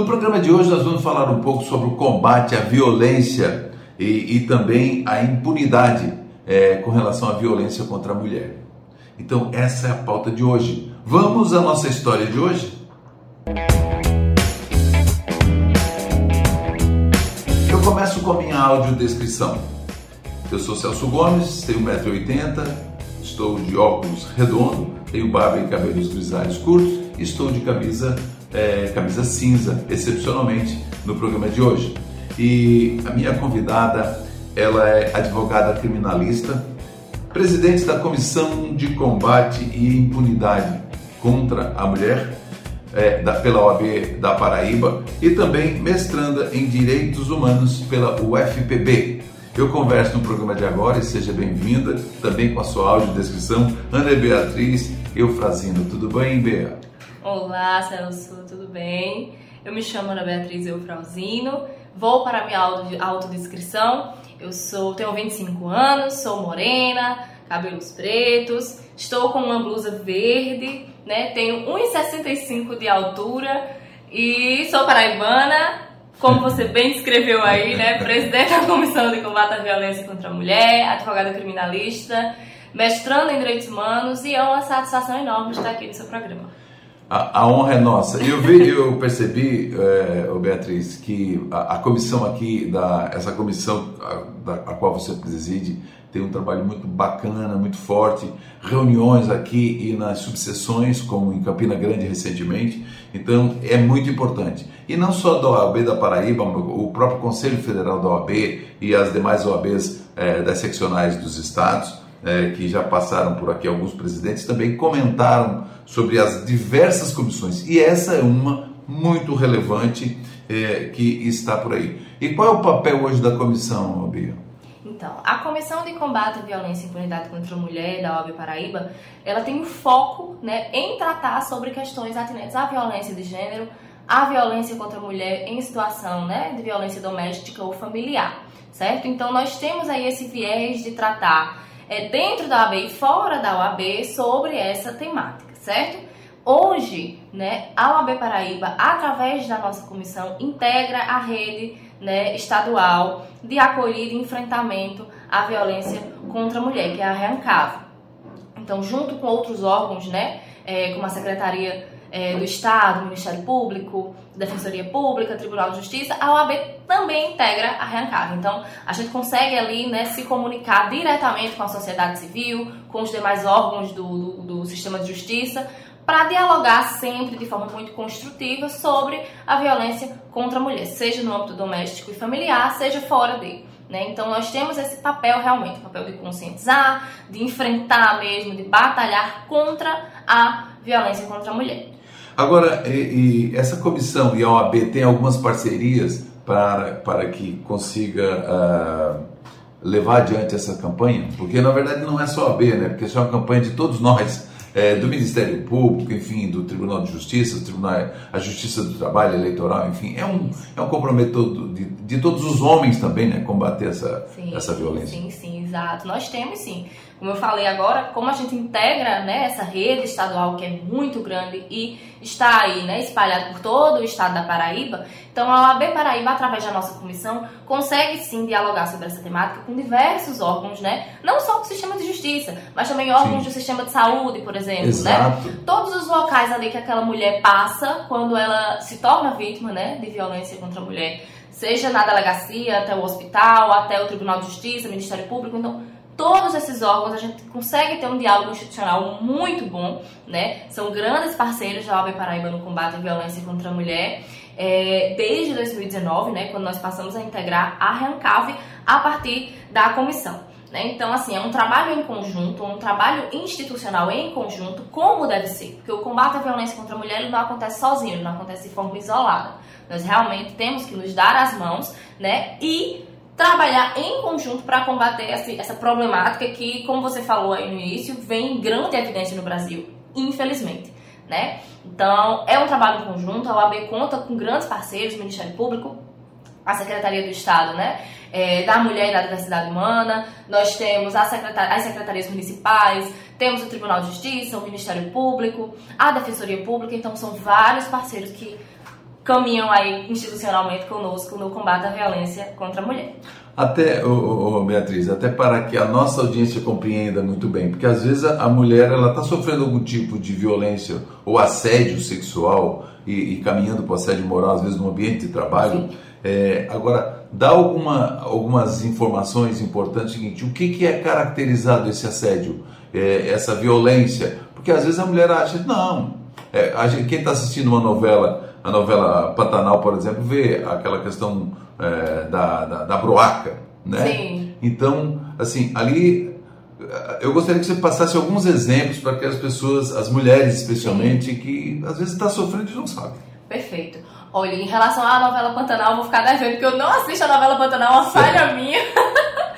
No programa de hoje nós vamos falar um pouco sobre o combate à violência e, e também à impunidade é, com relação à violência contra a mulher. Então essa é a pauta de hoje. Vamos à nossa história de hoje? Eu começo com a minha audiodescrição. Eu sou Celso Gomes, tenho 1,80m, estou de óculos redondo, tenho barba e cabelos grisalhos curtos estou de camisa é, camisa cinza, excepcionalmente, no programa de hoje. E a minha convidada, ela é advogada criminalista, presidente da Comissão de Combate e Impunidade contra a Mulher, é, da, pela OAB da Paraíba, e também mestranda em Direitos Humanos pela UFPB. Eu converso no programa de agora e seja bem-vinda, também com a sua audiodescrição, Ana Beatriz Eufrazino. Tudo bem, Bea? Olá, Celso, tudo bem? Eu me chamo Ana Beatriz Eufrauzino, vou para a minha autodescrição. Eu sou, tenho 25 anos, sou morena, cabelos pretos, estou com uma blusa verde, né? Tenho 1,65 de altura e sou paraibana, como você bem descreveu aí, né? Presidente da Comissão de Combate à Violência contra a Mulher, advogada criminalista, mestrando em Direitos Humanos e é uma satisfação enorme estar aqui no seu programa. A, a, honra é nossa. Eu vi, eu percebi, é, Beatriz, que a, a, comissão aqui, da, essa comissão a, da, a qual você preside, tem um trabalho muito bacana, muito forte, reuniões aqui e nas subseções, como em Campina Grande recentemente, então é muito importante. E não só da OAB da Paraíba, o próprio Conselho Federal da OAB e as demais OABs é, das seccionais dos estados, é, que já passaram por aqui, alguns presidentes também comentaram sobre as diversas comissões, e essa é uma muito relevante é, que está por aí. E qual é o papel hoje da comissão, Bia? Então, a Comissão de Combate à Violência e Impunidade contra a Mulher da OAB Paraíba, ela tem um foco né, em tratar sobre questões atinentes à violência de gênero, à violência contra a mulher em situação né, de violência doméstica ou familiar, certo? Então, nós temos aí esse viés de tratar é, dentro da OAB e fora da OAB sobre essa temática, certo? Hoje, né, a OAB Paraíba, através da nossa comissão, integra a rede né, estadual de acolhida e enfrentamento à violência contra a mulher, que é a REANCAV. Então, junto com outros órgãos, né, é, como a Secretaria é, do Estado, Ministério Público, Defensoria Pública, Tribunal de Justiça, a OAB também integra a REANCAV. Então, a gente consegue ali né, se comunicar diretamente com a sociedade civil, com os demais órgãos do, do, do sistema de justiça, para dialogar sempre de forma muito construtiva sobre a violência contra a mulher, seja no âmbito doméstico e familiar, seja fora dele. Né? Então, nós temos esse papel realmente, o papel de conscientizar, de enfrentar mesmo, de batalhar contra a violência contra a mulher. Agora, e, e essa comissão e a OAB tem algumas parcerias para, para que consiga uh, levar adiante essa campanha? Porque na verdade não é só a OAB, né? Porque isso é uma campanha de todos nós, é, do Ministério Público, enfim, do Tribunal de Justiça, do Tribunal, a Justiça do Trabalho Eleitoral, enfim, é um, é um comprometimento de, de todos os homens também, né? Combater essa, sim, essa violência. Sim, sim, exato. Nós temos sim como eu falei agora, como a gente integra né, essa rede estadual que é muito grande e está aí né, espalhada por todo o estado da Paraíba, então a OAB Paraíba, através da nossa comissão, consegue sim dialogar sobre essa temática com diversos órgãos, né? Não só do sistema de justiça, mas também órgãos sim. do sistema de saúde, por exemplo. Né? Exato. Né? Todos os locais ali que aquela mulher passa quando ela se torna vítima né, de violência contra a mulher. Seja na delegacia, até o hospital, até o Tribunal de Justiça, Ministério Público. Então, todos esses órgãos a gente consegue ter um diálogo institucional muito bom, né? São grandes parceiros da OAB Paraíba no combate à violência contra a mulher. É, desde 2019, né, quando nós passamos a integrar a REANCAV a partir da comissão. Né? Então, assim, é um trabalho em conjunto, um trabalho institucional em conjunto, como deve ser. Porque o combate à violência contra a mulher não acontece sozinho, não acontece de forma isolada. Nós realmente temos que nos dar as mãos né, e trabalhar em conjunto para combater essa, essa problemática que, como você falou aí no início, vem em grande evidência no Brasil, infelizmente. Né? Então, é um trabalho em conjunto, a OAB conta com grandes parceiros, o Ministério Público, a Secretaria do Estado, né? É, da Mulher e da Diversidade Humana, nós temos as secretarias municipais, temos o Tribunal de Justiça, o Ministério Público, a Defensoria Pública, então são vários parceiros que caminham aí institucionalmente conosco no combate à violência contra a mulher. Até, oh, oh, Beatriz, até para que a nossa audiência compreenda muito bem, porque às vezes a, mulher ela está sofrendo algum tipo de violência ou assédio sexual e, e caminhando para o assédio moral, às vezes no ambiente de trabalho. É, agora, dá alguma, algumas informações importantes. Seguinte, o que, que é caracterizado esse assédio, é, essa violência? Porque às vezes a mulher acha, não, é, quem está assistindo uma novela, a novela Pantanal, por exemplo, vê aquela questão é, da, da, da, broaca, né? Sim. Então, assim, ali eu gostaria que você passasse alguns exemplos para que as pessoas, as mulheres especialmente, Sim. que às vezes está sofrendo e não sabe. Perfeito. Olha, em relação à novela Pantanal, eu vou ficar devendo, porque eu não assisto a novela Pantanal, é uma falha minha.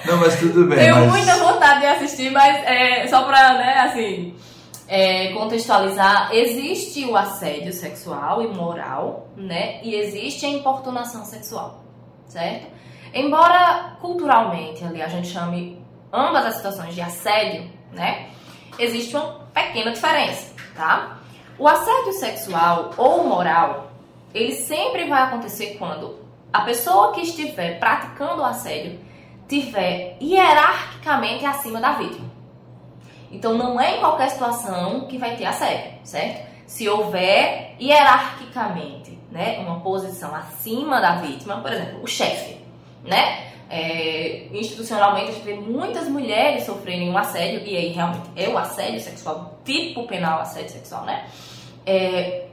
Não, mas tudo bem. Tenho mas... muita vontade de assistir, mas é, só pra, né, assim, é, contextualizar, existe o assédio sexual e moral, né? E existe a importunação sexual, certo? Embora culturalmente ali a gente chame ambas as situações de assédio, né? Existe uma pequena diferença, tá? O assédio sexual ou moral, ele sempre vai acontecer quando a pessoa que estiver praticando o assédio tiver hierarquicamente acima da vítima. Então não é em qualquer situação que vai ter assédio, certo? Se houver hierarquicamente, né, uma posição acima da vítima, por exemplo, o chefe, né? É, institucionalmente a gente vê muitas mulheres sofrerem um assédio, e aí realmente é o assédio sexual, tipo penal assédio sexual, né? É,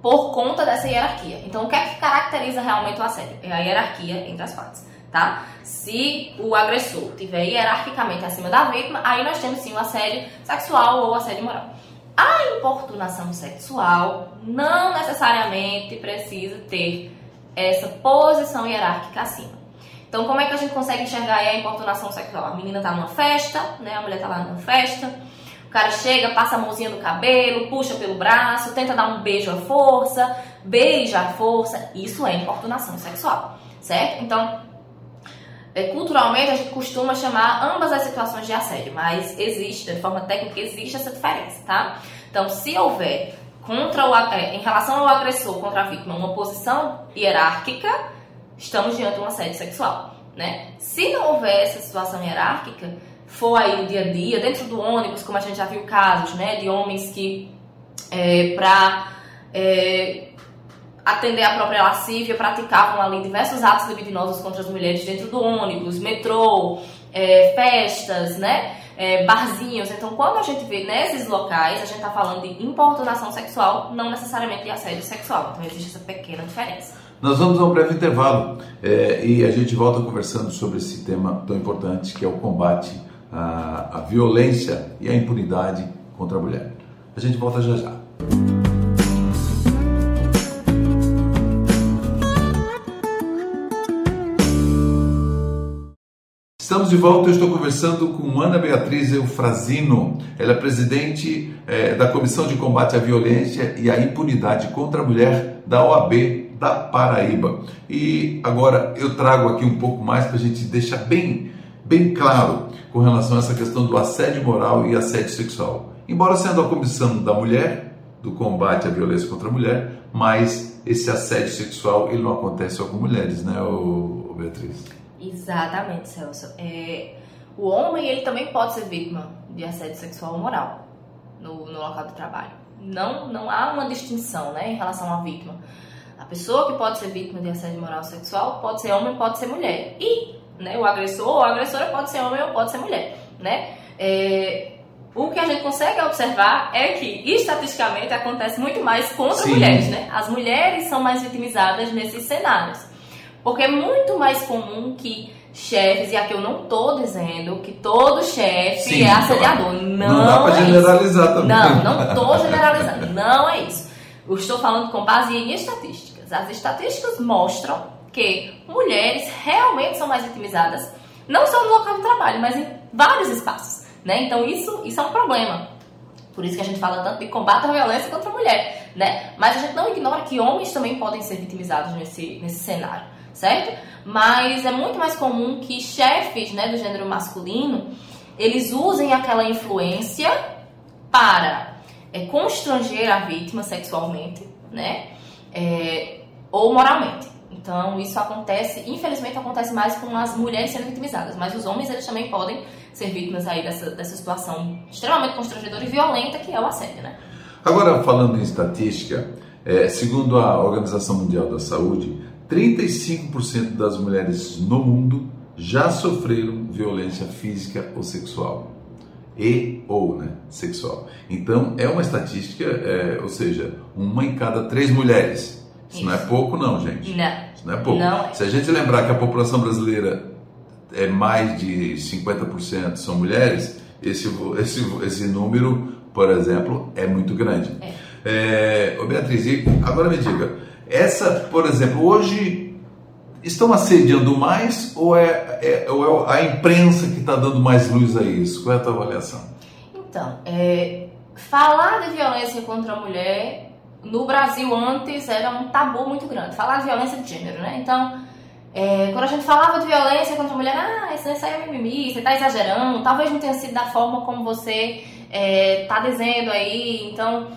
por conta dessa hierarquia. Então, o que é que caracteriza realmente o assédio? É a hierarquia entre as partes tá? Se o agressor tiver hierarquicamente acima da vítima, aí nós temos sim o assédio sexual ou assédio moral. A importunação sexual não necessariamente precisa ter essa posição hierárquica acima. Então, como é que a gente consegue enxergar a importunação sexual? A menina tá numa festa, né? A mulher tá lá numa festa, o cara chega, passa a mãozinha no cabelo, puxa pelo braço, tenta dar um beijo à força, beija à força. Isso é importunação sexual, certo? Então, é, culturalmente a gente costuma chamar ambas as situações de assédio, mas existe, de forma técnica, existe essa diferença, tá? Então, se houver contra o, é, em relação ao agressor contra a vítima uma posição hierárquica, estamos diante de um assédio sexual, né? Se não houver essa situação hierárquica, for aí no dia a dia, dentro do ônibus, como a gente já viu casos, né, de homens que é, é, atender a própria lascívia, praticavam ali diversos atos libidinosos contra as mulheres dentro do ônibus, metrô, é, festas, né? É, barzinhos. Então, quando a gente vê nesses locais, a gente está falando de importunação sexual, não necessariamente de assédio sexual. Então, existe essa pequena diferença. Nós vamos a um breve intervalo é, e a gente volta conversando sobre esse tema tão importante que é o combate à, à violência e à impunidade contra a mulher. A gente volta já já. De volta, eu estou conversando com Ana Beatriz Eufrazino. Ela é presidente é, da Comissão de Combate à Violência e à Impunidade contra a Mulher da OAB da Paraíba. E agora eu trago aqui um pouco mais para a gente deixar bem, bem claro com relação a essa questão do assédio moral e assédio sexual. Embora sendo a Comissão da Mulher, do combate à violência contra a mulher, mas esse assédio sexual ele não acontece só com mulheres, né, Beatriz? Exatamente, Celso. É, o homem ele também pode ser vítima de assédio sexual ou moral no, no local de trabalho. Não, não há uma distinção né, em relação à vítima. A pessoa que pode ser vítima de assédio moral ou sexual pode ser homem, pode ser mulher. E né, o agressor ou a agressora pode ser homem ou pode ser mulher. Né? É, o que a gente consegue observar é que, estatisticamente, acontece muito mais contra Sim. mulheres. Né? As mulheres são mais vitimizadas nesses cenários. Porque é muito mais comum que chefes, e aqui eu não tô dizendo que todo chefe Sim, é assediador. Não, não dá pra é generalizar isso. também. Não, não tô generalizando. não é isso. Eu estou falando com base em estatísticas. As estatísticas mostram que mulheres realmente são mais vitimizadas, não só no local de trabalho, mas em vários espaços. Né? Então isso, isso é um problema. Por isso que a gente fala tanto de combate à violência contra a mulher. Né? Mas a gente não ignora que homens também podem ser vitimizados nesse, nesse cenário certo? Mas é muito mais comum que chefes né, do gênero masculino eles usem aquela influência para é, constranger a vítima sexualmente, né? é, ou moralmente. Então, isso acontece, infelizmente, acontece mais com as mulheres sendo vitimizadas, mas os homens eles também podem ser vítimas aí dessa, dessa situação extremamente constrangedora e violenta que é o assédio, né? Agora, falando em estatística, é, segundo a Organização Mundial da Saúde, 35% das mulheres no mundo já sofreram violência física ou sexual. E ou né, sexual. Então, é uma estatística, é, ou seja, uma em cada três mulheres. Isso, Isso. não é pouco, não, gente. Não. Isso não é pouco. Não. Se a gente lembrar que a população brasileira é mais de 50% são mulheres, esse, esse, esse número, por exemplo, é muito grande. É. É, ô Beatriz, agora me diga, essa, por exemplo, hoje estão assediando mais ou é, é, ou é a imprensa que está dando mais luz a isso? Qual é a tua avaliação? Então, é, falar de violência contra a mulher no Brasil antes era um tabu muito grande. Falar de violência de gênero, né? Então, é, quando a gente falava de violência contra a mulher, ah, isso, aí é mimimi, você está exagerando, talvez não tenha sido da forma como você é, dizendo aí. Então,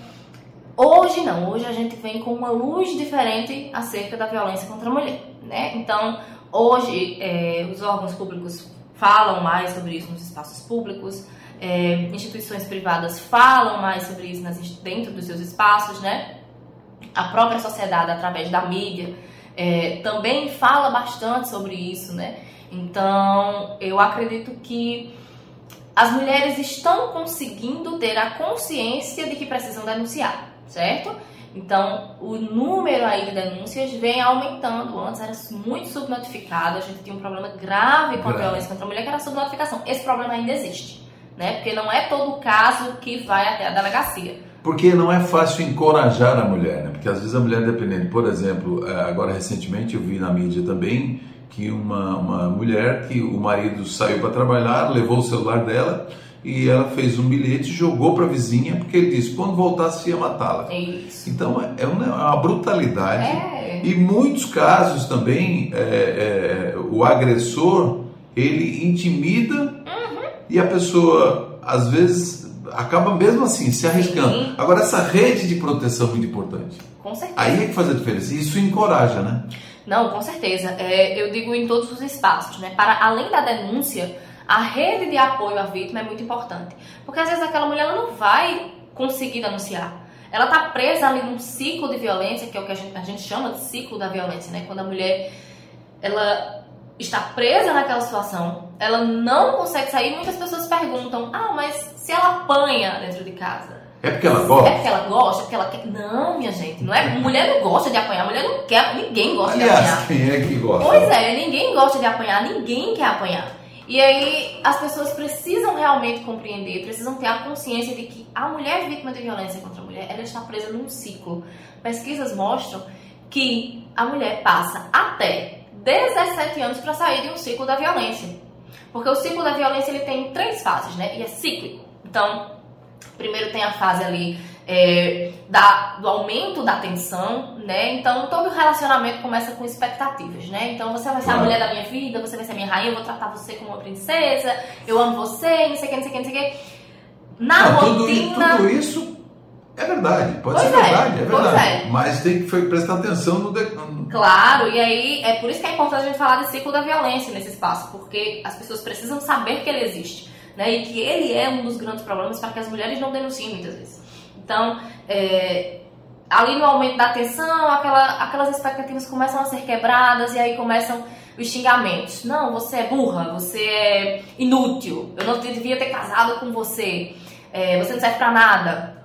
Hoje não, hoje a gente vem com uma luz diferente acerca da violência contra a mulher, né? Então, hoje é, os órgãos públicos falam mais sobre isso nos espaços públicos, é, instituições privadas falam mais sobre isso nas, dentro dos seus espaços, né? A própria sociedade, através da mídia, é, também fala bastante sobre isso, né? Então, eu acredito que as mulheres estão conseguindo ter a consciência de que precisam denunciar certo? Então, o número aí de denúncias vem aumentando. Antes era muito subnotificado, a gente tinha um problema grave com a violência contra a mulher, que era a subnotificação. Esse problema ainda existe, né? Porque não é todo caso que vai até a delegacia. Porque não é fácil encorajar a mulher, né? Porque às vezes a mulher, dependendo, por exemplo, é, agora recentemente eu vi na mídia também que uma, uma mulher que o marido saiu para trabalhar, levou o celular dela e ela fez um bilhete, jogou para a vizinha, porque ele disse quando voltasse ia matá-la. Então é, é uma brutalidade. É. E muitos casos também é, é, o agressor ele intimida uhum. e a pessoa às vezes acaba mesmo assim se arriscando. Sim. Agora essa rede de proteção é muito importante. Com certeza. Aí é que faz a diferença. Isso encoraja, né? Não, com certeza. É, eu digo em todos os espaços, né? Para além da denúncia a rede de apoio à vítima é muito importante. Porque às vezes aquela mulher ela não vai conseguir denunciar. Ela está presa ali num ciclo de violência, que é o que a gente, a gente chama de ciclo da violência, né? Quando a mulher ela está presa naquela situação, ela não consegue sair. Muitas pessoas perguntam: ah, mas se ela apanha dentro de casa? É porque ela gosta? É porque ela gosta, porque ela quer. Não, minha gente, não é. Mulher não gosta de apanhar, mulher não quer. Ninguém gosta Aliás, de apanhar. Quem é que gosta? Pois é, ninguém gosta de apanhar, ninguém quer apanhar. E aí as pessoas precisam realmente compreender, precisam ter a consciência de que a mulher vítima de violência contra a mulher, ela está presa num ciclo. Pesquisas mostram que a mulher passa até 17 anos para sair de um ciclo da violência. Porque o ciclo da violência ele tem três fases, né? E é cíclico. Então, primeiro tem a fase ali é, da, do aumento da tensão, né? Então todo relacionamento começa com expectativas, né? Então você vai ser a mulher da minha vida, você vai ser a minha rainha, eu vou tratar você como uma princesa, eu amo você, não sei o que, não sei o que, não sei o que. Na não, rotina. Tudo, tudo, isso é verdade, pode pois ser é, verdade, é verdade. É. Mas tem que prestar atenção no, no. Claro, e aí é por isso que é importante a gente falar de ciclo da violência nesse espaço, porque as pessoas precisam saber que ele existe, né? E que ele é um dos grandes problemas para que as mulheres não denunciem muitas vezes. Então, é, ali no aumento da tensão, aquela, aquelas expectativas começam a ser quebradas e aí começam os xingamentos. Não, você é burra, você é inútil, eu não devia ter casado com você, é, você não serve pra nada.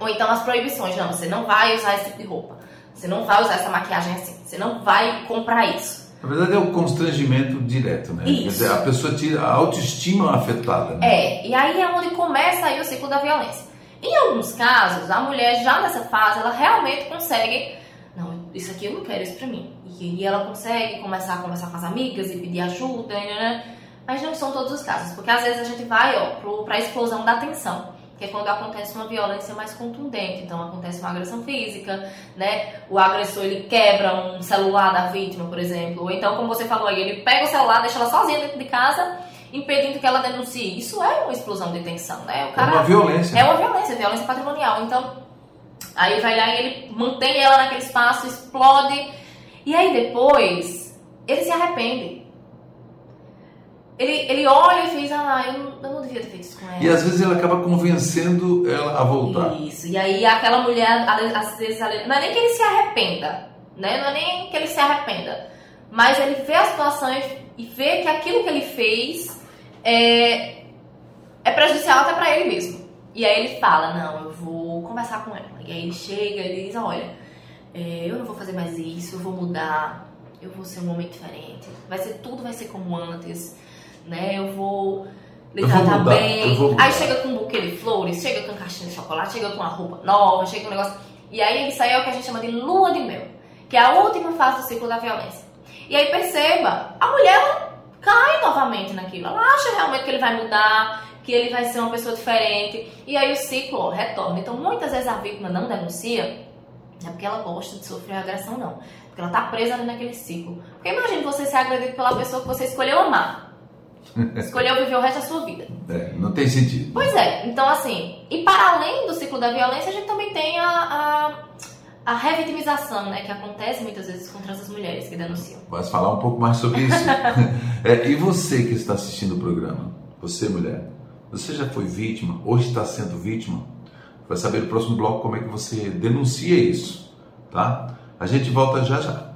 Ou então as proibições, não, você não vai usar esse tipo de roupa, você não vai usar essa maquiagem assim, você não vai comprar isso. Na verdade é o constrangimento direto, né? Isso. Quer dizer, a pessoa tira a autoestima afetada. Né? É, e aí é onde começa aí o ciclo da violência. Em alguns casos, a mulher já nessa fase, ela realmente consegue, não, isso aqui eu não quero isso pra mim. E, ela consegue começar a conversar com as amigas e pedir ajuda, né, né? Mas não são todos os casos, porque às vezes a gente vai, ó, pro, pra explosão da tensão que é quando acontece uma violência mais contundente. Então acontece uma agressão física, né? O agressor ele quebra um celular da vítima, por exemplo. Ou então, como você falou aí, ele pega o celular, deixa ela sozinha dentro de casa impedindo que ela denuncie. Isso é uma explosão de tensão, né? O cara, é uma violência. É uma violência, violência patrimonial. Então, Aí vai lá e ele mantém ela naquele espaço, explode. E aí depois, ele se arrepende. Ele, ele olha e fez, ah, eu não, eu não devia ter feito isso com ela. E às vezes ele acaba convencendo ela a voltar. Isso, e aí aquela mulher, às vezes, não é nem que ele se arrependa, né? Não é nem que ele se arrependa. Mas ele vê a situação e vê que aquilo que ele fez é, é prejudicial até para ele mesmo. E aí ele fala, não, eu vou conversar com ela. E aí ele chega e diz, olha, é, eu não vou fazer mais isso, eu vou mudar, eu vou ser um homem diferente. Vai ser tudo vai ser como antes né? Eu vou lhe tratar bem. Aí chega com um buquê de flores, chega com caixinha de chocolate, chega com uma roupa nova, chega com um negócio. E aí isso aí é o que a gente chama de lua de mel, que é a última fase do ciclo da violência. E aí perceba, a mulher cai novamente naquilo. Ela acha realmente que ele vai mudar, que ele vai ser uma pessoa diferente. E aí o ciclo ó, retorna. Então muitas vezes a vítima não denuncia, não é porque ela gosta de sofrer agressão, não. Porque ela tá presa ali naquele ciclo. Porque imagine você ser agredido pela pessoa que você escolheu amar. Escolheu viver o resto da sua vida. É, não tem sentido. Pois é, então assim, e para além do ciclo da violência, a gente também tem a, a, a revitimização, né, que acontece muitas vezes contra as mulheres que denunciam. Vamos falar um pouco mais sobre isso. é, e você que está assistindo o programa, você mulher, você já foi vítima, hoje está sendo vítima? Vai saber no próximo bloco como é que você denuncia isso, tá? A gente volta já já.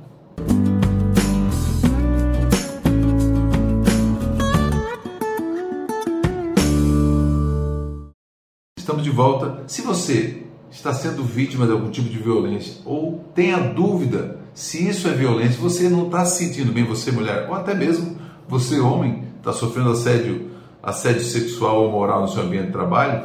Estamos de volta. Se você está sendo vítima de algum tipo de violência ou tem a dúvida se isso é violência, você não está se sentindo bem, você mulher, ou até mesmo você homem, está sofrendo assédio, assédio sexual ou moral no seu ambiente de trabalho,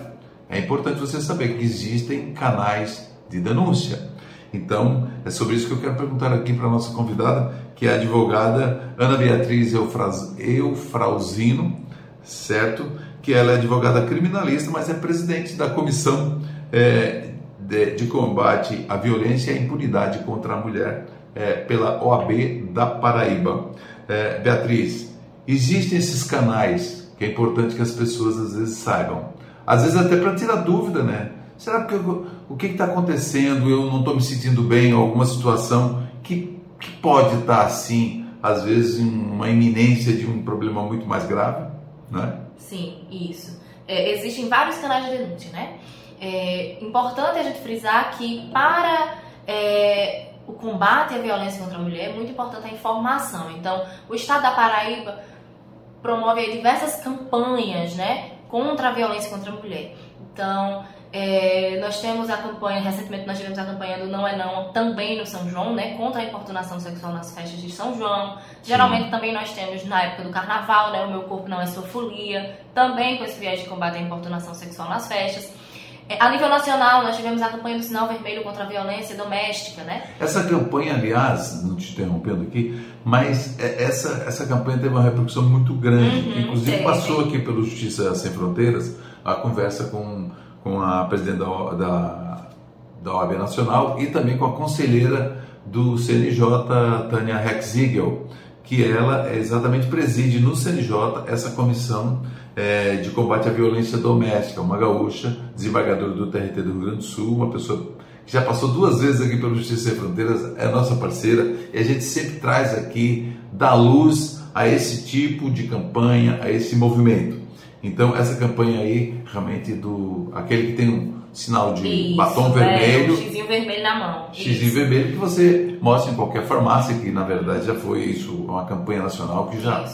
é importante você saber que existem canais de denúncia. Então, é sobre isso que eu quero perguntar aqui para a nossa convidada, que é a advogada Ana Beatriz Eufrauzino, certo? que ela é advogada criminalista, mas é presidente da Comissão é, de, de, Combate à Violência e à Impunidade contra a Mulher é, pela OAB da Paraíba. É, Beatriz, existem esses canais que é importante que as pessoas às vezes saibam. Às vezes até para tirar dúvida, né? Será que eu, o que está acontecendo? Eu não estou me sentindo bem, alguma situação que, que pode estar tá, assim, às vezes, uma iminência de um problema muito mais grave, né? Sim, isso. É, existem vários canais de denúncia, né? É importante a gente frisar que para é, o combate à violência contra a mulher é muito importante a informação. Então, o Estado da Paraíba promove diversas campanhas, né, contra a violência contra a mulher. Então, é, nós temos a campanha, recentemente nós tivemos a campanha do Não é Não também no São João, né, contra a importunação sexual nas festas de São João. Geralmente Sim. também nós temos na época do carnaval, né, o Meu Corpo Não é Sua Folia, também com esse viés de combate à importunação sexual nas festas. É, a nível nacional, nós tivemos a campanha do Sinal Vermelho contra a Violência Doméstica, né? Essa campanha, aliás, não te interrompendo aqui, mas é, essa, essa campanha teve uma repercussão muito grande. Uhum, Inclusive, passou aqui pelo Justiça Sem Fronteiras a conversa com com a presidente da, da, da OAB Nacional e também com a conselheira do CNJ, Tânia Rexigel, que ela exatamente preside no CNJ essa comissão é, de combate à violência doméstica, uma gaúcha, desembargadora do TRT do Rio Grande do Sul, uma pessoa que já passou duas vezes aqui pelo Justiça Sem Fronteiras, é nossa parceira, e a gente sempre traz aqui, dá luz a esse tipo de campanha, a esse movimento. Então, essa campanha aí, realmente, do aquele que tem um sinal de Isso, batom vermelho. É, um xizinho vermelho na mão. Xizinho vermelho que você mostra em qualquer farmácia, que na verdade já foi isso, uma campanha nacional que já,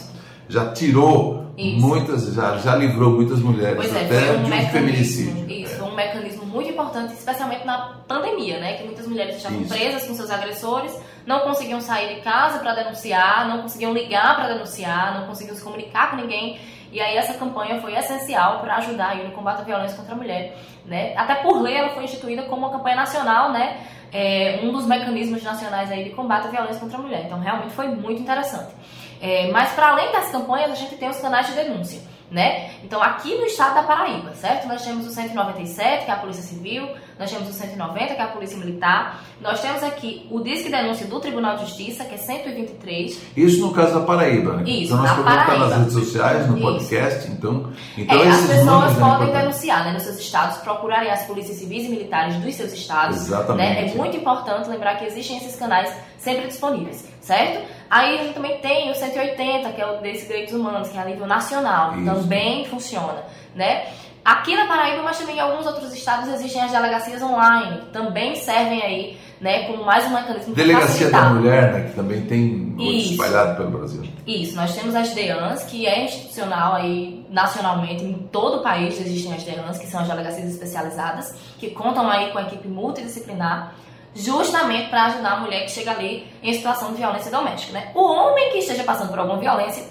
já tirou isso. muitas, já, já livrou muitas mulheres é, até um de um feminicídio. Isso, é. um mecanismo muito importante, especialmente na pandemia, né? Que muitas mulheres estavam isso. presas com seus agressores, não conseguiam sair de casa para denunciar, não conseguiam ligar para denunciar, não conseguiam se comunicar com ninguém. E aí essa campanha foi essencial para ajudar aí no combate à violência contra a mulher, né? Até por lei ela foi instituída como uma campanha nacional, né? É, um dos mecanismos nacionais aí de combate à violência contra a mulher. Então realmente foi muito interessante. É, mas para além das campanhas a gente tem os canais de denúncia. Né? Então, aqui no estado da Paraíba, certo? Nós temos o 197, que é a Polícia Civil, nós temos o 190, que é a Polícia Militar, nós temos aqui o Disque Denúncia do Tribunal de Justiça, que é 123. Isso no caso da Paraíba, né? Isso, então, nós podemos estar Paraíba. nas redes sociais, no Isso. podcast, então... então É, as pessoas é podem denunciar né, nos seus estados, procurarem as polícias civis e militares dos seus estados. Exatamente. Né? É muito importante lembrar que existem esses canais sempre disponíveis, certo? Aí a gente também tem o 180, que é o desse direitos humanos, que é a nível nacional, Isso. também funciona, né? Aqui na Paraíba, mas também em alguns outros estados existem as delegacias online, que também servem aí, né, como mais um mecanismo de Delegacia da. Mulher, né, que também tem espalhado pelo Brasil. Isso, nós temos as DEANs, que é institucional aí nacionalmente, em todo o país existem as DEANs, que são as delegacias especializadas, que contam aí com a equipe multidisciplinar, justamente para ajudar a mulher que chega ali em situação de violência doméstica, né? O homem que esteja passando por alguma violência,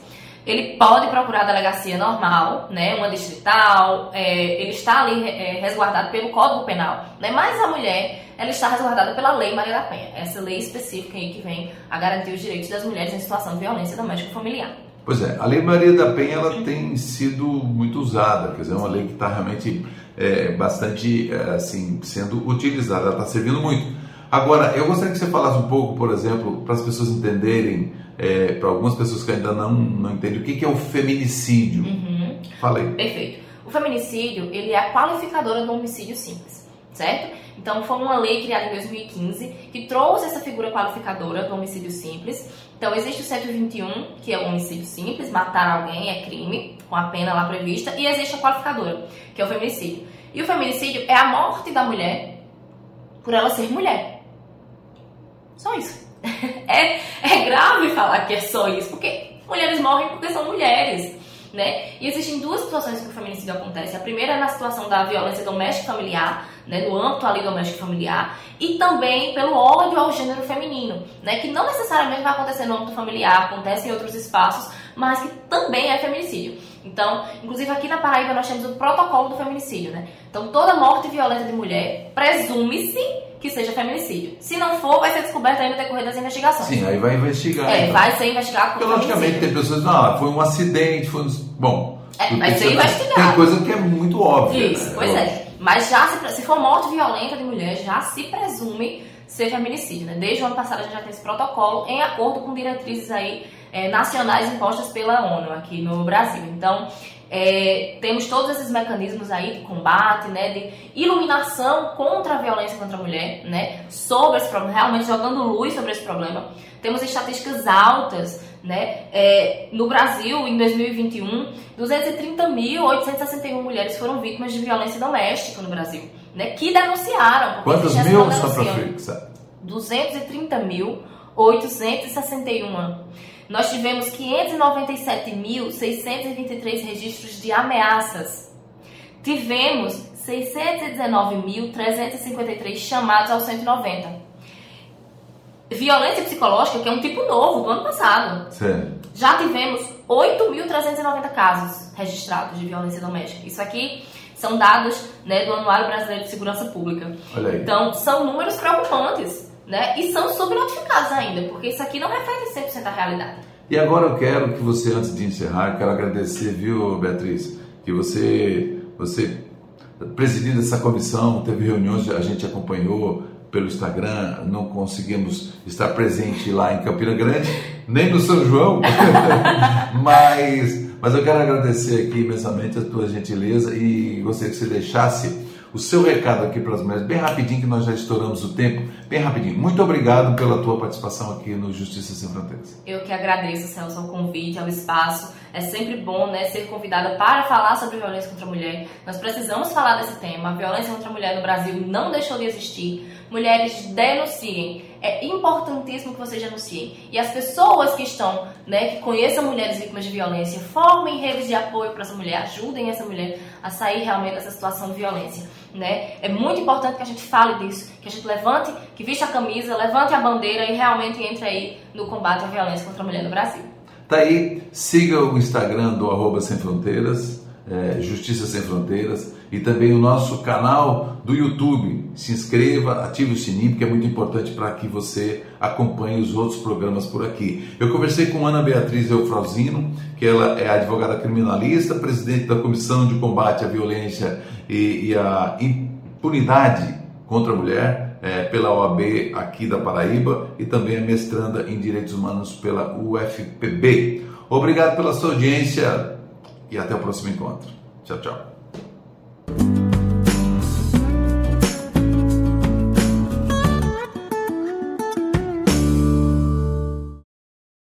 ele pode procurar a delegacia normal, né, uma distrital, é, ele está ali é, resguardado pelo Código Penal, né, mas a mulher, ela está resguardada pela Lei Maria da Penha, essa lei específica aí que vem a garantir os direitos das mulheres em situação de violência doméstica familiar. Pois é, a Lei Maria da Penha ela tem sido muito usada, quer dizer, é uma lei que está realmente é, bastante é, assim sendo utilizada, ela está servindo muito. Agora, eu gostaria que você falasse um pouco, por exemplo, para as pessoas entenderem, é, para algumas pessoas que ainda não, não entendem, o que, que é o feminicídio. Uhum. Fala aí. Perfeito. O feminicídio, ele é a qualificadora do homicídio simples, certo? Então, foi uma lei criada em 2015 que trouxe essa figura qualificadora do homicídio simples. Então, existe o 121, que é o homicídio simples, matar alguém é crime, com a pena lá prevista, e existe a qualificadora, que é o feminicídio. E o feminicídio é a morte da mulher por ela ser mulher. Só isso. É, é grave falar que é só isso, porque mulheres morrem porque são mulheres. Né? E existem duas situações que o feminicídio acontece. A primeira é na situação da violência doméstica familiar, né, no âmbito ali doméstico familiar, e também pelo ódio ao gênero feminino, né, que não necessariamente vai acontecer no âmbito familiar, acontece em outros espaços, mas que também é feminicídio. Então, inclusive aqui na Paraíba nós temos o protocolo do feminicídio, né? Então, toda morte violenta de mulher presume-se que seja feminicídio. Se não for, vai ser descoberto aí no decorrer das investigações. Sim, aí vai investigar. É, então. vai ser investigado como logicamente, tem pessoas que não, ah, foi um acidente, foi um... Bom, É, vai ser ser- investigado. Tem coisa que é muito óbvia. Isso, né? pois é. Mas já se, se for morte violenta de mulher, já se presume ser feminicídio, né? Desde o ano passado a gente já tem esse protocolo em acordo com diretrizes aí eh, nacionais impostas pela ONU aqui no Brasil. Então, eh, temos todos esses mecanismos aí de combate, né? De iluminação contra a violência contra a mulher, né? Sobre esse problema, realmente jogando luz sobre esse problema. Temos estatísticas altas, né? É, no Brasil, em 2021, 230.861 mulheres foram vítimas de violência doméstica no Brasil, né? Que denunciaram. essa mil só para fixar? 230.861. Nós tivemos 597.623 registros de ameaças. Tivemos 619.353 chamados ao 190. Violência psicológica, que é um tipo novo do ano passado. Sério. Já tivemos 8.390 casos registrados de violência doméstica. Isso aqui são dados né, do Anuário Brasileiro de Segurança Pública. Então, são números preocupantes, né? E são subnotificados ainda, porque isso aqui não reflete 100% a realidade. E agora eu quero que você, antes de encerrar, quero agradecer, viu, Beatriz, que você, você presidindo essa comissão, teve reuniões, a gente acompanhou pelo Instagram, não conseguimos estar presente lá em Campina Grande, nem no São João, mas, mas eu quero agradecer aqui imensamente a tua gentileza e gostaria que você deixasse o seu recado aqui para as mulheres, bem rapidinho, que nós já estouramos o tempo, bem rapidinho. Muito obrigado pela tua participação aqui no Justiça Sem Fronteiras. Eu que agradeço, Celso, ao convite, ao espaço. É sempre bom né, ser convidada para falar sobre violência contra a mulher. Nós precisamos falar desse tema. A violência contra a mulher no Brasil não deixou de existir. Mulheres denunciem. É importantíssimo que vocês denunciem. E as pessoas que estão, né, que conheçam mulheres vítimas de violência, formem redes de apoio para essa mulher, ajudem essa mulher a sair realmente dessa situação de violência. Né? É muito importante que a gente fale disso, que a gente levante, que vista a camisa, levante a bandeira e realmente entre aí no combate à violência contra a mulher no Brasil. Tá aí, siga o Instagram do arroba Sem Fronteiras, é, Justiça Sem Fronteiras e também o nosso canal do YouTube. Se inscreva, ative o sininho, porque é muito importante para que você acompanhe os outros programas por aqui. Eu conversei com Ana Beatriz Eufrosino, que ela é advogada criminalista, presidente da Comissão de Combate à Violência e, e à Impunidade contra a Mulher, é, pela OAB aqui da Paraíba e também é mestranda em Direitos Humanos pela UFPB. Obrigado pela sua audiência e até o próximo encontro. Tchau, tchau.